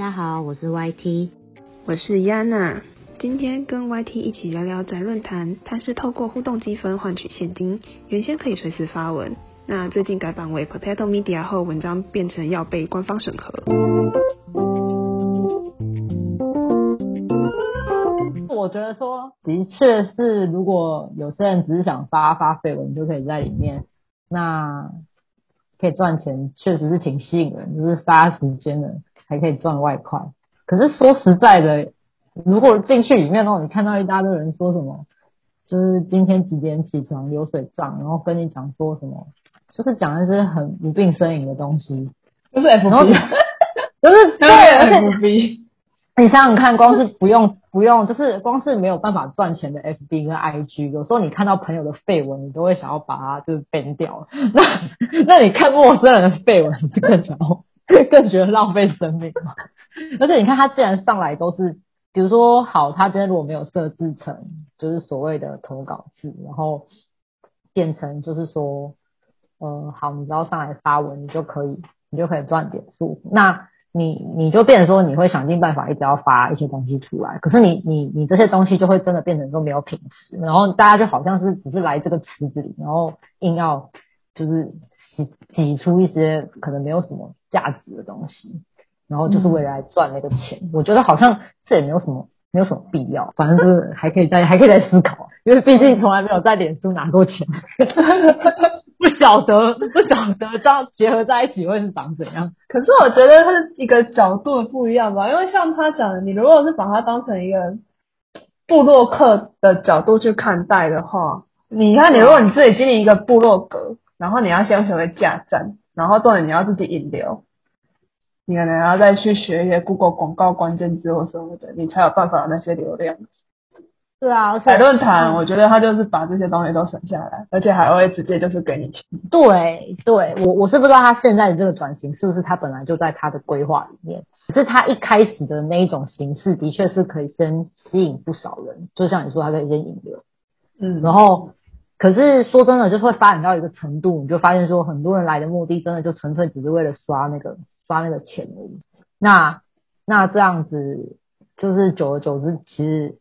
家好，我是 YT，我是 Yana。今天跟 YT 一起聊聊宅论坛，它是透过互动积分换取现金，原先可以随时发文，那最近改版为 Potato Media 后，文章变成要被官方审核。我觉得说，的确是，如果有些人只是想发发绯闻，就可以在里面，那可以赚钱，确实是挺吸引人，就是杀时间的，还可以赚外快。可是说实在的，如果进去里面的话，你看到一大堆人说什么，就是今天几点起床流水账，然后跟你讲说什么，就是讲的是很无病呻吟的东西，就是 F B，就是对 F B。你想想看，光是不用不用，就是光是没有办法赚钱的 FB 跟 IG，有时候你看到朋友的绯闻，你都会想要把它就是 ban 掉。那那你看陌生人的绯闻，是更想要 更觉得浪费生命嘛？而且你看他既然上来都是，比如说好，他今天如果没有设置成就是所谓的投稿制，然后变成就是说，呃，好，你只要上来发文，你就可以你就可以赚点数。那你你就变成说你会想尽办法一直要发一些东西出来，可是你你你这些东西就会真的变成说没有品质，然后大家就好像是只是来这个池子里，然后硬要就是挤挤出一些可能没有什么价值的东西，然后就是为了来赚那个钱。我觉得好像这也没有什么没有什么必要，反正就是 还可以再还可以再思考，因为毕竟从来没有在脸书拿过钱。不晓得，不晓得这样结合在一起会是长怎样？可是我觉得它是一个角度的不一样吧，因为像他讲的，你如果是把它当成一个部落客的角度去看待的话，你看你如果你自己经营一个部落格，然后你要先学会架站，然后重点你要自己引流，你可能要再去学一些 Google 广告关键字或什么的，你才有办法有那些流量。对啊，海论坛，我觉得他就是把这些东西都省下来，而且还会直接就是给你钱。对，对我我是不知道他现在的这个转型是不是他本来就在他的规划里面，只是他一开始的那一种形式的确是可以先吸引不少人，就像你说他可以先引流，嗯，然后可是说真的，就是会发展到一个程度，你就发现说很多人来的目的真的就纯粹只是为了刷那个刷那个钱而已。那那这样子就是久而久之，其实。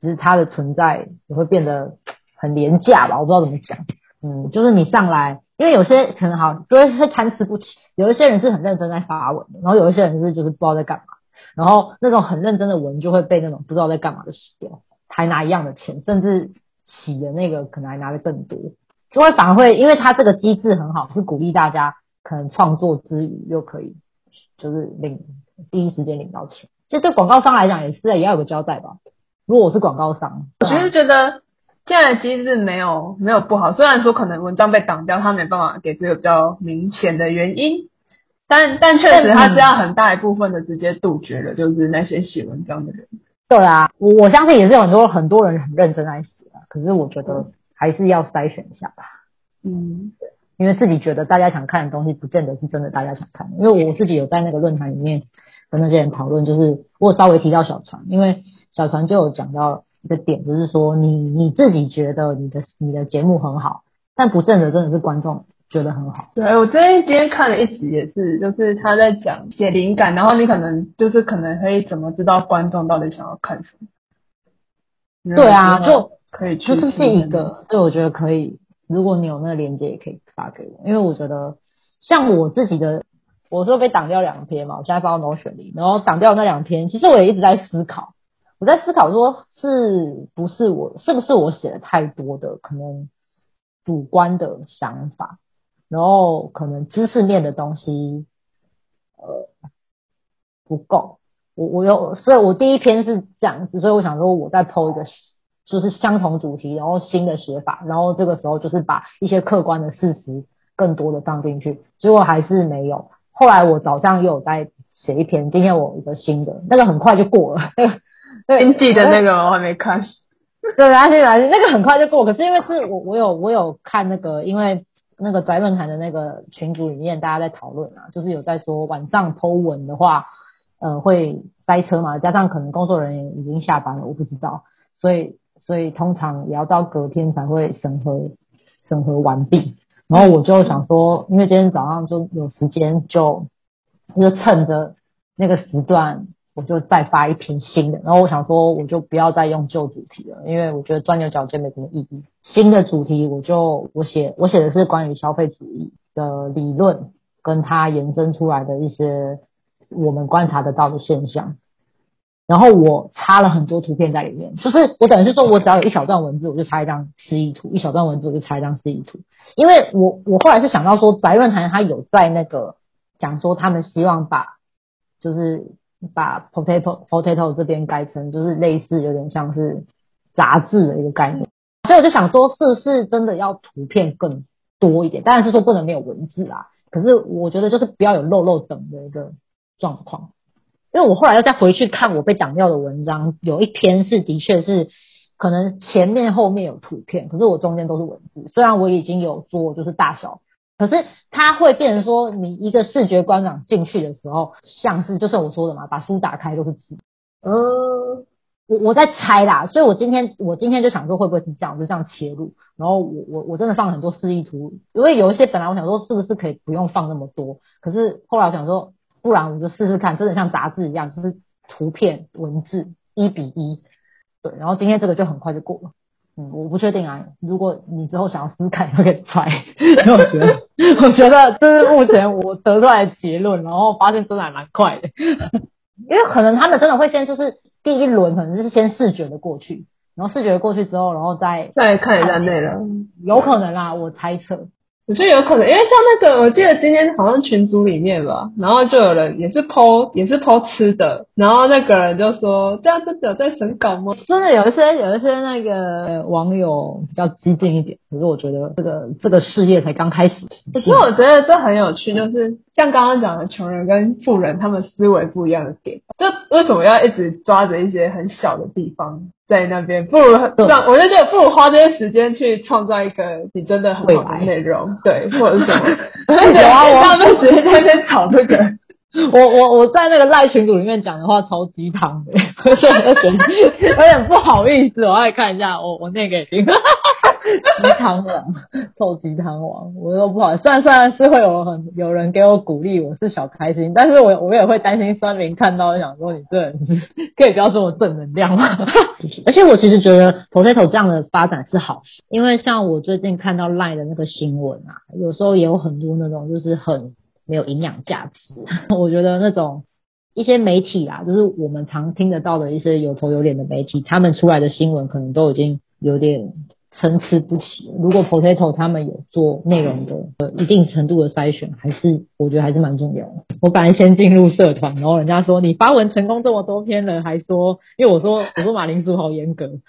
其实它的存在也会变得很廉价吧，我不知道怎么讲。嗯，就是你上来，因为有些可能好，就会会参差不齐。有一些人是很认真在发文的，然后有一些人是就是不知道在干嘛。然后那种很认真的文就会被那种不知道在干嘛的洗掉，还拿一样的钱，甚至洗的那个可能还拿的更多，就会反而会，因为它这个机制很好，是鼓励大家可能创作之余又可以就是领第一时间领到钱。其实对广告商来讲也是，也要有个交代吧。如果我是广告商，我其实觉得这样的机制没有没有不好。虽然说可能文章被挡掉，他没办法给这个比较明显的原因，但但确实他这样很大一部分的直接杜绝了，就是那些写文章的人。对啊，我我相信也是有很多很多人很认真在写啊。可是我觉得还是要筛选一下吧。嗯，因为自己觉得大家想看的东西，不见得是真的大家想看。因为我自己有在那个论坛里面跟那些人讨论，就是我稍微提到小船，因为。小船就有讲到一个点，就是说你你自己觉得你的你的节目很好，但不见得真的是观众觉得很好。对我今天今天看了一集也是，就是他在讲写灵感，然后你可能就是可能可以怎么知道观众到底想要看什么？对啊，就可以就是是一个，所以我觉得可以，如果你有那个链接也可以发给我，因为我觉得像我自己的，我说被挡掉两篇嘛，我现在发到 Notion 里，然后挡掉那两篇，其实我也一直在思考。我在思考，说是不是我是不是我写了太多的可能主观的想法，然后可能知识面的东西呃不够。我我有，所以我第一篇是这样子，所以我想说我再剖一个就是相同主题，然后新的写法，然后这个时候就是把一些客观的事实更多的放进去，结果还是没有。后来我早上又有在写一篇，今天我一个新的，那个很快就过了。经济的那个我还没看，对，没关系没关系，那个很快就过。可是因为是我我有我有看那个，因为那个宅论坛的那个群组里面大家在讨论啊，就是有在说晚上剖文的话，呃，会塞车嘛，加上可能工作人员已经下班了，我不知道，所以所以通常也要到隔天才会审核审核完毕。然后我就想说，因为今天早上就有时间，就就趁着。那个时段我就再发一篇新的，然后我想说我就不要再用旧主题了，因为我觉得钻牛角尖没什么意义。新的主题我就我写我写的是关于消费主义的理论，跟它延伸出来的一些我们观察得到的现象。然后我插了很多图片在里面，就是我等于是说我只要有一小段文字，我就插一张示意图；一小段文字我就插一张示意图。因为我我后来是想到说，宅论坛它有在那个讲说他们希望把就是把 potato potato 这边改成就是类似有点像是杂志的一个概念，所以我就想说是不是真的要图片更多一点？当然是说不能没有文字啊，可是我觉得就是不要有漏漏等的一个状况。因为我后来又再回去看我被挡掉的文章，有一篇是的确是可能前面后面有图片，可是我中间都是文字。虽然我已经有做就是大小，可是它会变成说你一个视觉观感进去的时候，像是就是我说的嘛，把书打开都是字。嗯，我我在猜啦，所以我今天我今天就想说会不会是这样，就这样切入。然后我我我真的放了很多示意图，因为有一些本来我想说是不是可以不用放那么多，可是后来我想说。不然我就试试看，真的像杂志一样，就是图片文字一比一，对。然后今天这个就很快就过了，嗯，我不确定啊。如果你之后想要试试看，可以揣。我觉得，我觉得这是目前我得出来的结论，然后发现真的还蛮快的。因为可能他们真的会先就是第一轮可能就是先视觉的过去，然后视觉过去之后，然后再再看一下内容，有可能啦，我猜测。我觉得有可能，因为像那个，我记得今天好像群组里面吧，然后就有人也是剖，也是剖吃的，然后那个人就说：“这样真的有在审稿吗？”真的有一些有一些那个网友比较激进一点，可是我觉得这个这个事业才刚开始。可是我觉得这很有趣，就是像刚刚讲的，穷人跟富人他们思维不一样的点，就为什么要一直抓着一些很小的地方？在那边，不如让我就觉得不如花这些时间去创造一个你真的很好的内容，对，或者什么。有啊，我他们直接在那边吵这个。我我我在那个赖群组里面讲的话超鸡汤的，所以我觉得有点不好意思，我来看一下，我我念给你听。鸡汤王，臭鸡汤王，我说不好，虽然虽然是会有很有人给我鼓励，我是小开心，但是我我也会担心酸民看到想说你这人可以不要这么正能量吗？而且我其实觉得 potato 这样的发展是好事，因为像我最近看到赖的那个新闻啊，有时候也有很多那种就是很没有营养价值，我觉得那种一些媒体啊，就是我们常听得到的一些有头有脸的媒体，他们出来的新闻可能都已经有点。参差不齐。如果 Potato 他们有做内容的呃一定程度的筛选，还是我觉得还是蛮重要的。我本来先进入社团，然后人家说你发文成功这么多篇了，还说因为我说我说马铃薯好严格，因为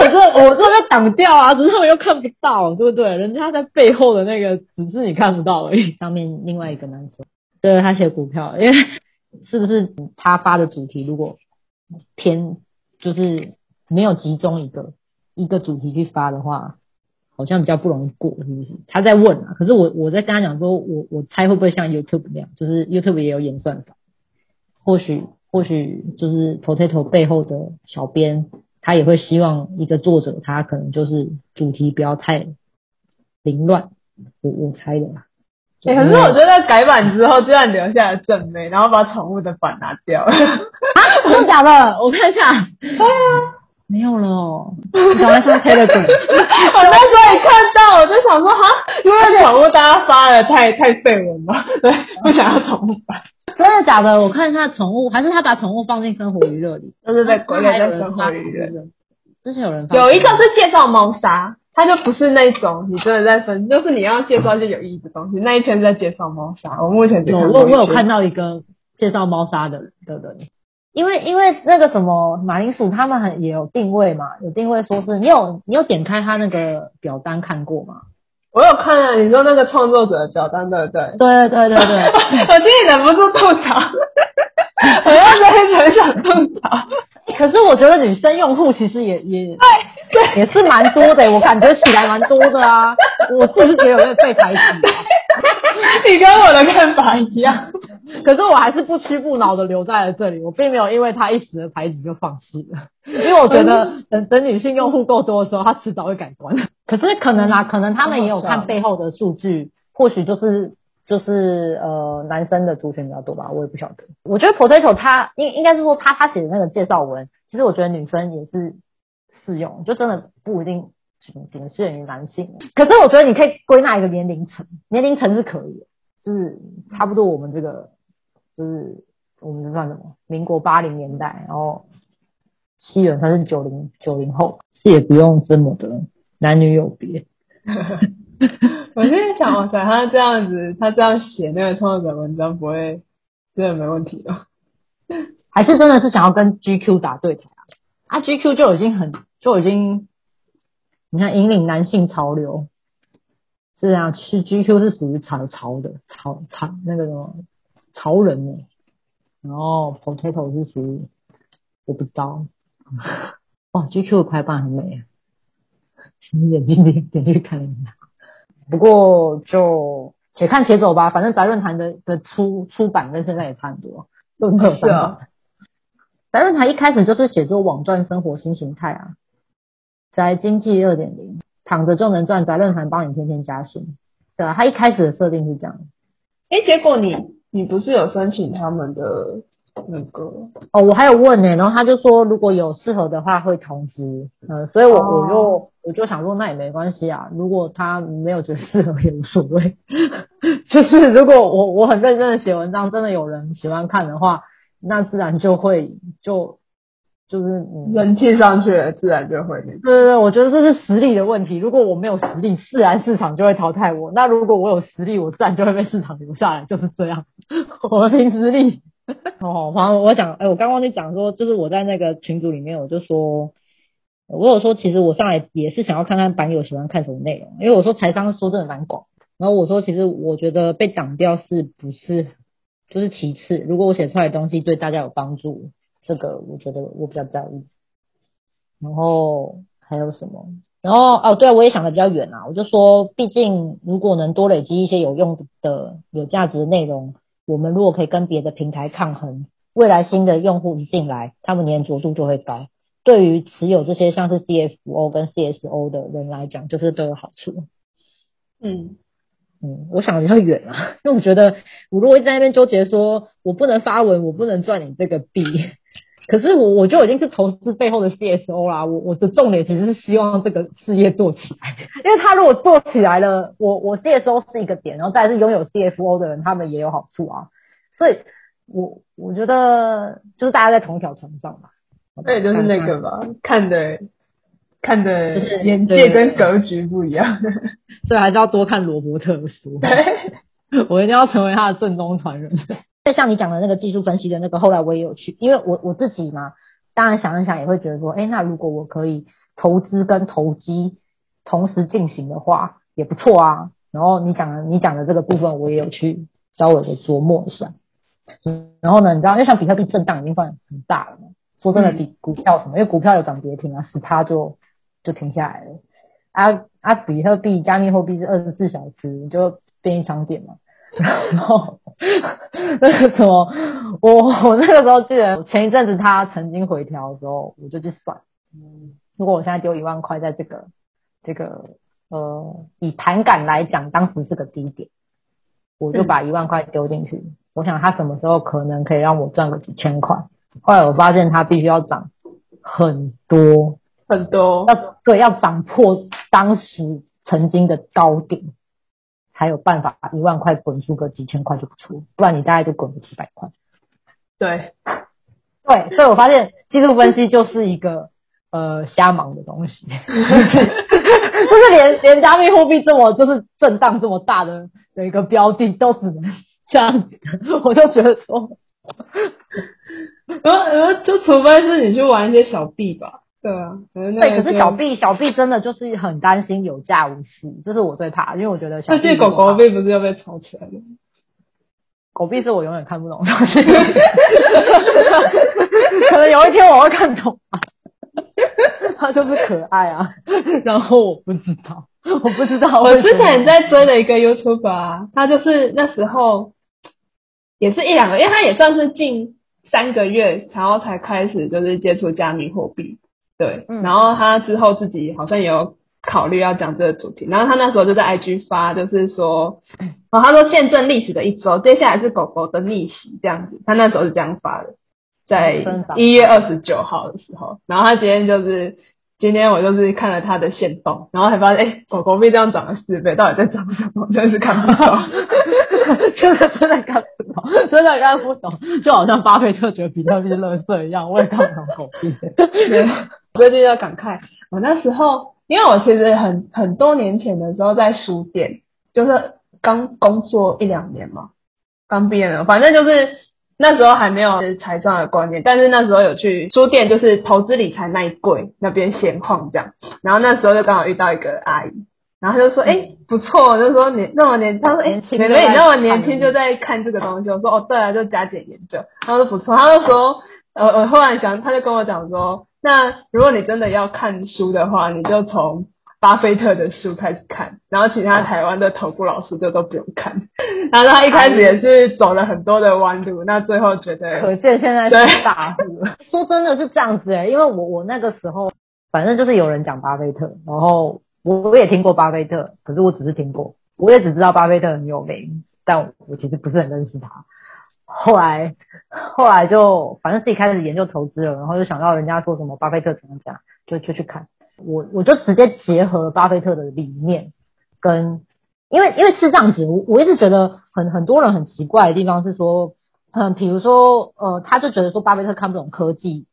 我这我这被挡掉啊，只是他们又看不到，对不对？人家在背后的那个只是你看不到而已。上面另外一个男生，对他写股票，因为 是不是他发的主题如果偏就是。没有集中一个一个主题去发的话，好像比较不容易过，是不是？他在问啊，可是我我在跟他讲说，我我猜会不会像 YouTube 那样，就是 YouTube 也有演算法，或许或许就是 Potato 背后的小编，他也会希望一个作者，他可能就是主题不要太凌乱，我我猜的。可是我觉得改版之后，居然留下了正妹，然后把宠物的版拿掉了，啊？真的假的？我看一下。没有了哦，赶快上黑的滚！我那时候也看到，我就想说哈，因为宠物大家发的太太废文嘛，对，不想要宠物版。真的假的？我看一下宠物，还是他把宠物放进生活娱乐里？就是在国内的生活娱乐。之前有人有一个是介绍猫砂，它就不是那种你真的在分，就是你要介绍一些有意义的东西。那一篇在介绍猫砂，我目前有我我有看到一个介绍猫砂的的人。因为因为那个什么马铃薯他们很也有定位嘛，有定位说是你有你有点开他那个表单看过吗？我有看啊，你说那个创作者的表单对不对？对对对对对，我心里忍不住吐槽，我要在很想吐槽。可是我觉得女生用户其实也也对也是蛮多的，我感觉起来蛮多的啊，我自己是觉得有点被排挤。你跟我的看法一样。可是我还是不屈不挠的留在了这里，我并没有因为他一时的排挤就放弃了，因为我觉得等等女性用户够多的时候，他迟早会改观。可是可能啊，可能他们也有看背后的数据，或许就是就是呃男生的族群比较多吧，我也不晓得。我觉得 Potato 他应应该是说他他写的那个介绍文，其实我觉得女生也是适用，就真的不一定仅仅限于男性。可是我觉得你可以归纳一个年龄层，年龄层是可以的，就是差不多我们这个就是我们这算什么？民国八零年代，然后西人他是九零九零后，也不用这么的男女有别。我现在想，哇塞，他这样子，他这样写那个创作者文章，不会真的没问题的。还是真的是想要跟 GQ 打对台啊？啊，GQ 就已经很就已经，你看引领男性潮流，是啊，是 GQ 是属于潮潮的潮潮那个什么潮人呢？然后 Potato 是属于我不知道，哇，GQ 的排版很美啊，你眼睛点点去看一下。不过就且看且走吧，反正宅论坛的的出出版跟现在也差很多，都没有删版。宅论坛一开始就是写作网赚生活新形态啊，宅经济二点零，躺着就能赚，宅论坛帮你天天加薪，对啊，他一开始的设定是这样。哎，结果你你不是有申请他们的那个？哦，我还有问呢、然后他就说如果有适合的话会通知，嗯，所以我我就。我就想说，那也没关系啊。如果他没有觉得适合，也无所谓。就是如果我我很认真的写文章，真的有人喜欢看的话，那自然就会就就是嗯人气上去了，自然就会。对对对，我觉得这是实力的问题。如果我没有实力，自然市场就会淘汰我。那如果我有实力，我自然就会被市场留下来，就是这样。我们凭实力。哦，反正我讲，哎，我刚忘记讲说，就是我在那个群组里面，我就说。我有说，其实我上来也是想要看看版友喜欢看什么内容，因为我说财商说真的蛮广。然后我说，其实我觉得被挡掉是不是就是其次？如果我写出来的东西对大家有帮助，这个我觉得我比较在意。然后还有什么？然后哦，对，我也想的比较远啊。我就说，毕竟如果能多累积一些有用的、有价值的内容，我们如果可以跟别的平台抗衡，未来新的用户一进来，他们粘着度就会高。对于持有这些像是 CFO 跟 CSO 的人来讲，就是都有好处。嗯嗯，我想的比较远啊，因为我觉得我如果一直在那边纠结说我不能发文，我不能赚你这个币，可是我我就已经是投资背后的 CSO 啦。我我的重点其实是希望这个事业做起来，因为他如果做起来了，我我 CSO 是一个点，然后再是拥有 CFO 的人，他们也有好处啊。所以我我觉得就是大家在同一条船上嘛。那也就是那个吧，看的看的眼界跟格局不一样。所以还是要多看罗伯特的书。对，我一定要成为他的正宗传人。就像你讲的那个技术分析的那个，后来我也有去，因为我我自己嘛，当然想一想也会觉得说，哎，那如果我可以投资跟投机同时进行的话，也不错啊。然后你讲的你讲的这个部分，我也有去稍微的琢磨一下。嗯，然后呢，你知道，因为像比特币震荡已经算很大了嘛。说真的，比股票什么，因为股票有涨跌停啊，十趴就就停下来了。啊啊，比特币、加密货币是二十四小时你就便利商店嘛。然后那个什么，我我那个时候记得前一阵子它曾经回调的时候，我就去算，嗯，如果我现在丢一万块在这个这个呃以盘感来讲，当时是个低点，我就把一万块丢进去，我想它什么时候可能可以让我赚个几千块。后来我发现它必须要涨很多，很多。要对要涨破当时曾经的高点，才有办法一万块滚出个几千块就不错，不然你大概就滚个几百块。对对，所以我发现技术分析就是一个呃瞎忙的东西，就是连连加密货币这么就是震荡这么大的的一个标的都只能这样子，我就觉得说。然后，然后就除非是你去玩一些小币吧，对啊，对，可是小 B 小 B 真的就是很担心有价无市，这是我最怕，因为我觉得小币狗狗币不是要被炒起来的？狗币是我永远看不懂的东西，可能有一天我会看懂吧。它就是可爱啊，然后我不知道，我不知道。我之前在追的一个 YouTube 啊，他就是那时候也是一两个，因为他也算是近。三个月，然后才开始就是接触加密货币，对，然后他之后自己好像也有考虑要讲这个主题。然后他那时候就在 IG 发，就是说，哦，他说见证历史的一周，接下来是狗狗的逆袭这样子。他那时候是这样发的，在一月二十九号的时候。然后他今天就是今天我就是看了他的线动，然后还发现，哎、狗狗币这样涨了四倍，到底在涨什么？真的是看不懂。真的真的看不懂，真的看不懂，就好像巴菲特觉得比特币是垃圾一样，我也看不懂狗币。对，最近要感慨，我那时候，因为我其实很很多年前的时候在书店，就是刚工作一两年嘛，刚毕业了，反正就是那时候还没有财商的观念，但是那时候有去书店，就是投资理财那一柜那边闲晃这样，然后那时候就刚好遇到一个阿姨。然后他就说：“哎、不错。”就说你那么年，他说：“哎、年轻妹你那么年轻就在看这个东西。”我说：“哦，对啊，就加减研究。”他说：“不错。”他就说：“呃，我忽然想，他就跟我讲说，那如果你真的要看书的话，你就从巴菲特的书开始看，然后其他台湾的投顾老师就都不用看。然后他一开始也是走了很多的弯路，那最后觉得可见现在是大户。说真的是这样子哎、因为我我那个时候反正就是有人讲巴菲特，然后我我也听过巴菲特，可是我只是听过，我也只知道巴菲特很有名，但我其实不是很认识他。后来后来就反正自己开始研究投资了，然后就想到人家说什么巴菲特怎么讲，就就去看。我我就直接结合巴菲特的理念跟，因为因为是这样子，我我一直觉得很很多人很奇怪的地方是说，嗯，比如说呃，他就觉得说巴菲特看不懂科技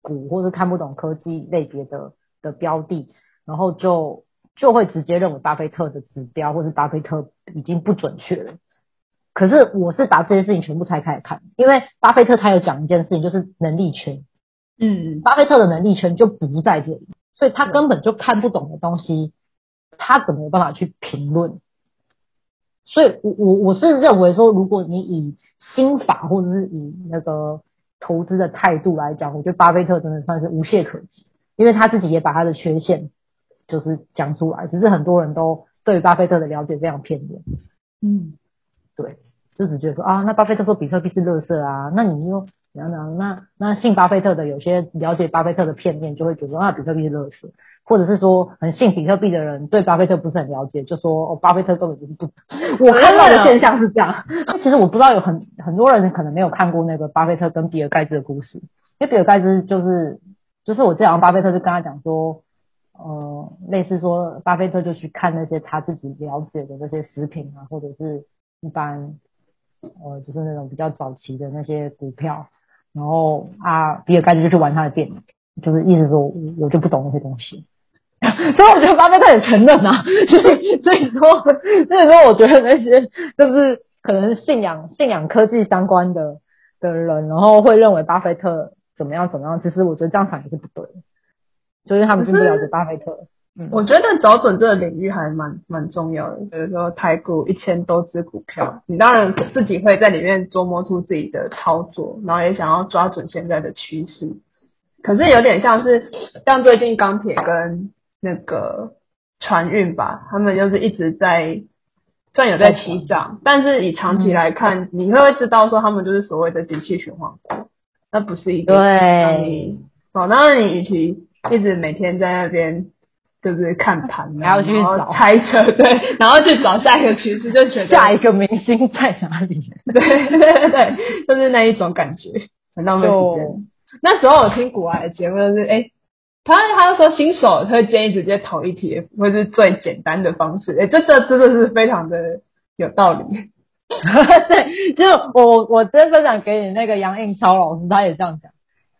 股，或是看不懂科技类别的的标的，然后就就会直接认为巴菲特的指标或是巴菲特已经不准确了。可是我是把这些事情全部拆开来看，因为巴菲特他有讲一件事情，就是能力圈。嗯巴菲特的能力圈就不在这里，所以他根本就看不懂的东西，他怎么有办法去评论？所以我我我是认为说，如果你以心法或者是以那个投资的态度来讲，我觉得巴菲特真的算是无懈可击，因为他自己也把他的缺陷就是讲出来，只是很多人都对巴菲特的了解非常片面。嗯，对，就只觉得说啊，那巴菲特说比特币是垃圾啊，那你又怎样怎样？那那信巴菲特的有些了解巴菲特的片面，就会觉得啊，比特币是垃圾，或者是说很信比特币的人对巴菲特不是很了解，就说哦，巴菲特根本就是不。我看到的现象是这样，那其实我不知道有很很多人可能没有看过那个巴菲特跟比尔盖茨的故事，因为比尔盖茨就是就是我记得好像巴菲特就跟他讲说。呃，类似说，巴菲特就去看那些他自己了解的那些食品啊，或者是一般呃，就是那种比较早期的那些股票，然后啊，比尔盖茨就去玩他的电脑，就是意思说我我就不懂那些东西，所以我觉得巴菲特也承认啊，所以所以说所以说我觉得那些就是可能信仰信仰科技相关的的人，然后会认为巴菲特怎么样怎么样，其实我觉得这样想也是不对的，就是他们并不了解巴菲特。嗯，我觉得找准这个领域还蛮蛮重要的。比如说台股一千多只股票，你当然自己会在里面琢磨出自己的操作，然后也想要抓准现在的趋势。可是有点像是像最近钢铁跟那个船运吧，他们就是一直在虽然有在起涨，但是以长期来看，你会会知道说他们就是所谓的景气循环股，那不是一个让对，你哦，那你与其一直每天在那边就是看盘然后去找猜测，对，然后去找下一个趋势，就觉得下一个明星在哪里？对对对对，就是那一种感觉，很浪费时间。那时候我听古玩的节目，就是哎，他他说新手会建议直接投 ETF，会是最简单的方式，哎，这这真的是非常的有道理。对，就是我我今天分享给你那个杨应超老师，他也这样讲，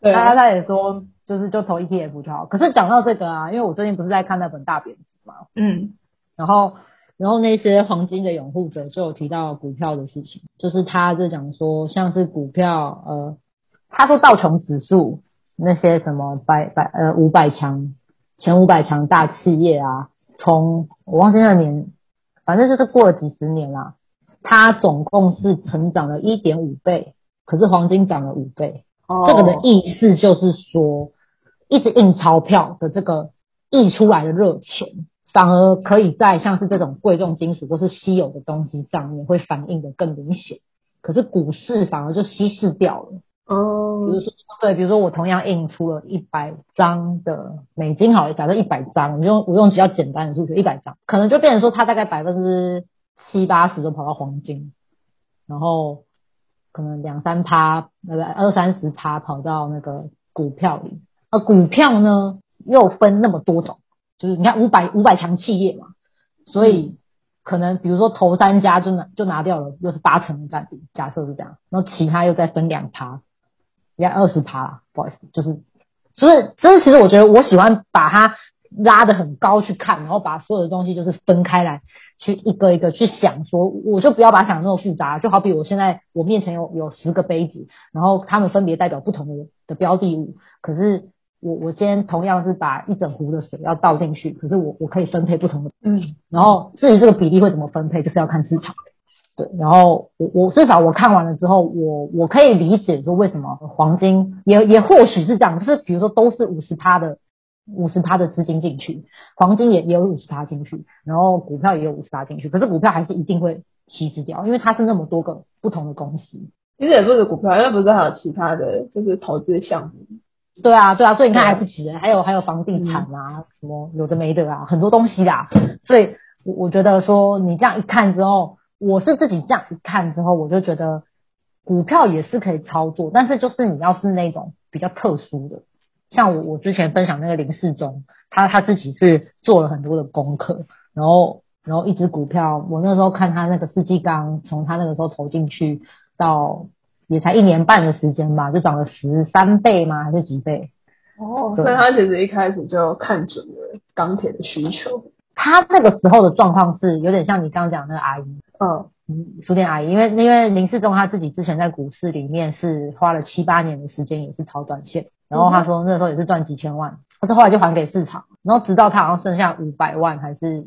对，他他也说就是就投 ETF 就好。可是讲到这个啊，因为我最近不是在看那本大贬值嘛，嗯然后然后那些黄金的拥护者就有提到股票的事情，就是他就讲说像是股票呃，他说道琼指数那些什么百百呃五百强前五百强大企业啊，从我忘记那年，反正就是过了几十年啦、它总共是成长了一点五倍，可是黄金涨了五倍。哦这个的意思就是说，一直印钞票的这个溢出来的热钱，反而可以在像是这种贵重金属或是稀有的东西上面会反映的更明显。可是股市反而就稀释掉了。哦哦比如说，对，比如说我同样印出了一百张的美金，好了，假设一百张，我用我用比较简单的数学，一百张，可能就变成说它大概百分之七八十都跑到黄金，然后可能两三趴，那个二三十趴跑到那个股票里。而股票呢又分那么多种，就是你看五百五百强企业嘛，所以可能比如说头三家就拿就拿掉了，又是八成的占比，假设是这样，然后其他又再分两趴，你看二十趴啦，不好意思，就是就是就是其实我觉得我喜欢把它拉得很高去看，然后把所有的东西就是分开来去一个一个去想说，我就不要把它想得那么复杂，就好比我现在我面前有有十个杯子，然后它们分别代表不同的的标的物，可是我我今天同样是把一整壶的水要倒进去，可是我我可以分配不同的，嗯，然后至于这个比例会怎么分配，就是要看市场。对，然后我我至少我看完了之后，我我可以理解说为什么黄金也也或许是这样，就是比如说都是五十趴的五十趴的资金进去，黄金也也有五十趴进去，然后股票也有五十趴进去，可是股票还是一定会稀释掉，因为它是那么多个不同的公司。其实也不是股票，因为不是还有其他的就是投资项目。对啊，对啊，所以你看还不止，还有还有房地产啊，什么有的没的啊，很多东西啦。所以我我觉得说你这样一看之后，我是自己这样一看之后，我就觉得股票也是可以操作，但是就是你要是那种比较特殊的，像我我之前分享那个林世忠，他他自己是做了很多的功课，然后然后一只股票，我那时候看他那个世纪钢，从他那个时候投进去到也才一年半的时间吧，就涨了十三倍吗？还是几倍？哦，所以他其实一开始就看准了钢铁的需求。他那个时候的状况是有点像你刚刚讲那个阿姨，嗯嗯，书店阿姨，因为因为林世忠他自己之前在股市里面是花了七八年的时间，也是炒短线，然后他说那时候也是赚几千万，可是后来就还给市场，然后直到他好像剩下五百万还是，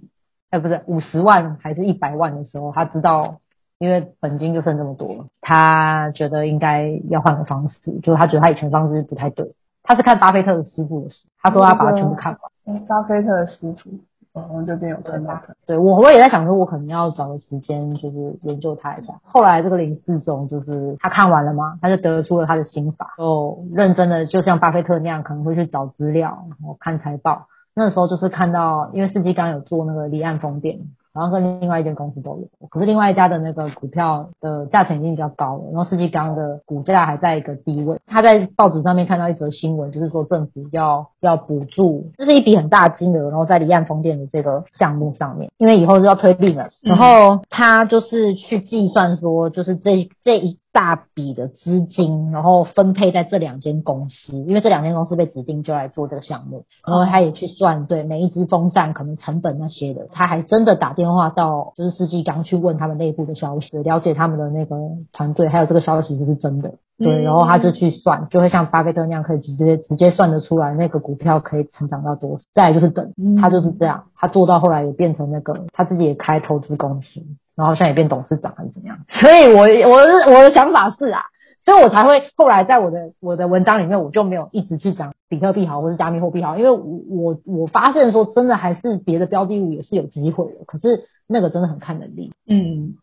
哎不是五十万还是一百万的时候，他知道。因为本金就剩这么多，他觉得应该要换个方式，就是他觉得他以前方式不太对。他是看巴菲特的师傅的书，他说他把它全部看完。哎，巴菲特的师傅，嗯，我这边有看到他。对我，我也在想说，我可能要找个时间，就是研究他一下。后来这个林世忠，就是他看完了嘛，他就得出了他的心法，就认真的，就像巴菲特那样，可能会去找资料，然后看财报。那时候就是看到，因为世纪刚有做那个离岸风电，然后跟另外一间公司都有，可是另外一家的那个股票的价钱已经比较高了，然后世纪刚的股价还在一个低位。他在报纸上面看到一则新闻，就是说政府要要补助，这是一笔很大的金额，然后在离岸风电的这个项目上面，因为以后是要推并了，然后他就是去计算说，就是这这一大笔的资金，然后分配在这两间公司，因为这两间公司被指定就来做这个项目，然后他也去算对每一只风扇可能成本那些的，他还真的打电话到就是世纪刚去问他们内部的消息，了解他们的那个团队，还有这个消息是不是真的。对，嗯然后他就去算，就会像巴菲特那样，可以直接直接算得出来那个股票可以成长到多少。再来就是等，他就是这样，他做到后来也变成那个他自己也开投资公司，然后现在也变董事长还是怎么样。所以我我的我的想法是啊，所以我才会后来在我的我的文章里面，我就没有一直去讲比特币好或是加密货币好，因为我我我发现说真的还是别的标的物也是有机会的，可是那个真的很看能力。嗯，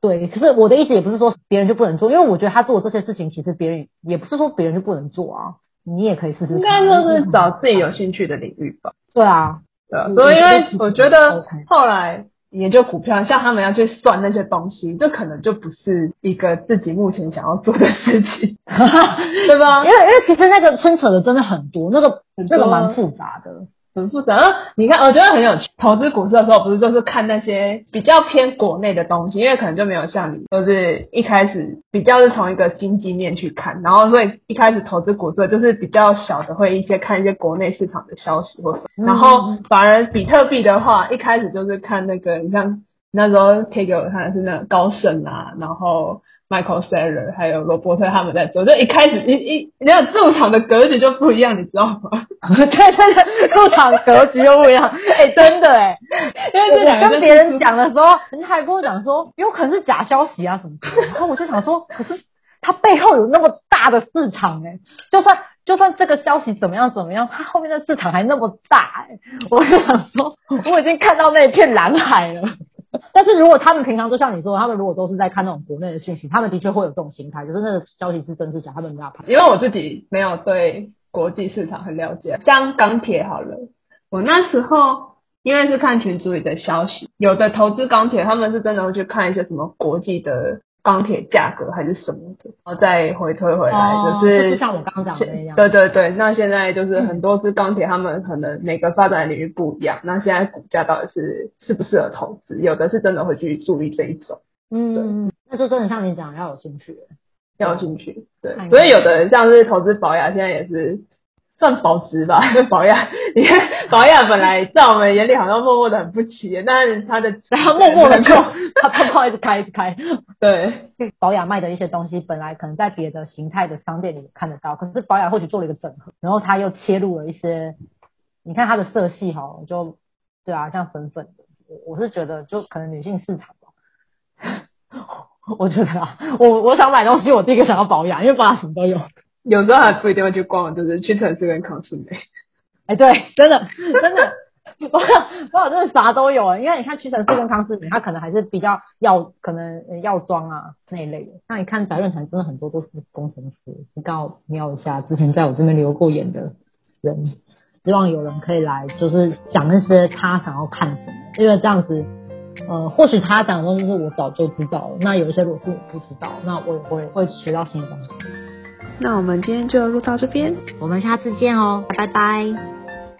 对，可是我的意思也不是说别人就不能做，因为我觉得他做这些事情，其实别人也不是说别人就不能做啊，你也可以试试看。应该就是找自己有兴趣的领域吧。对啊，对啊，嗯所以因为嗯我觉得后来研究股票，像他们要去算那些东西，这可能就不是一个自己目前想要做的事情，对吧因？为因为其实那个牵扯的真的很多，那个那个蛮复杂的。很复杂。你看，我觉得很有趣。投资股市的时候，不是就是看那些比较偏国内的东西，因为可能就没有像你，就是一开始比较是从一个经济面去看，然后所以一开始投资股市就是比较小的会一些看一些国内市场的消息或什么，嗯然后反而比特币的话，一开始就是看那个，你像那时候贴给我看的是那个高盛啊，然后。Michael Saylor 还有罗伯特他们在做，就一开始一一你看入场的格局就不一样，你知道吗？对，对对入场格局又不一样。哎、真的哎、因为这两个我跟别人讲的时候，人家还跟我讲说有可能是假消息啊什么的，然后我就想说，可是它背后有那么大的市场哎、就算就算这个消息怎么样怎么样，它后面的市场还那么大哎、我就想说，我已经看到那一片蓝海了。但是如果他们平常就像你说，他们如果都是在看那种国内的讯息，他们的确会有这种心态，就是那个消息是真是假，他们没办法。因为我自己没有对国际市场很了解，像钢铁好了，我那时候因为是看群组里的消息，有的投资钢铁，他们是真的会去看一些什么国际的钢铁价格还是什么的，然后再回推回来，哦就是就是像我刚刚讲的那样对对对，那现在就是很多是钢铁，他们可能每个发展领域不一样，那现在股价到底是适不适合投资？有的是真的会去注意这一种，嗯，那就真的像你讲，要有兴趣。要有兴趣。对所以有的人像是投资保雅，现在也是算保值吧，保雅，你看保雅本来在我们眼里好像默默的很不起眼，但是它的 然后默默的就 它泡泡一直开一直开。对保雅卖的一些东西，本来可能在别的形态的商店里看得到，可是保雅或许做了一个整合，然后它又切入了一些，你看它的色系哈，就对啊，像粉粉的，我我是觉得就可能女性市场吧。我觉得啊，我我想买东西，我第一个想要保养，因为保养什么都有。有时候还不一定会去逛，就是去城市跟康士美。哎，对，真的真的，保养保养真的啥都有啊。因为你看屈臣氏跟康士美，它可能还是比较药，可能药妆啊那一类的。那你看宅润团真的。很多都是工程师，你刚好瞄一下之前在我这边留过言的。人，希望有人可以来，就是讲那些他想要看什么，因为这样子。呃，或许他讲的。东西是我早就知道了，那有一些我是我不知道，那我也会会学到新的。东西。那我们今天就录到这边。我们下次见哦，拜拜。